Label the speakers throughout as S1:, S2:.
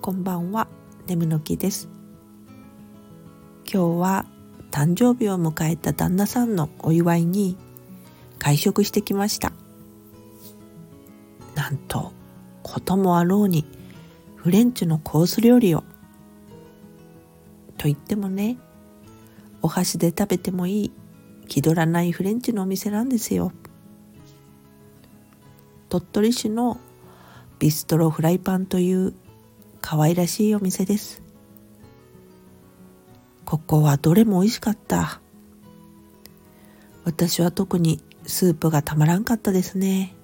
S1: こんばんは、眠の木です。今日は誕生日を迎えた旦那さんのお祝いに外食してきました。なんと、こともあろうにフレンチのコース料理を。と言ってもね、お箸で食べてもいい気取らないフレンチのお店なんですよ。鳥取市のビストロフライパンという可愛らしいお店です。ここはどれも美味しかった。私は特にスープがたまらんかったですね。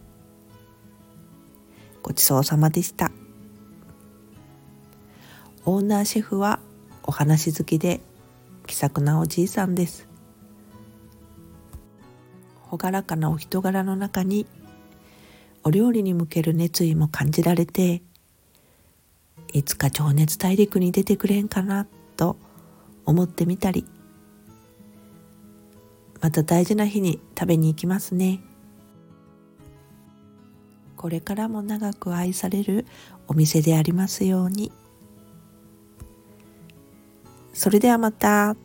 S1: ごちそうさまでした。オーナーシェフはお話好きで気さくなおじいさんです。朗らかなお人柄の中にお料理に向ける熱意も感じられていつか情熱大陸に出てくれんかなと思ってみたり。また大事な日に食べに行きますね。これからも長く愛されるお店でありますように。それではまた。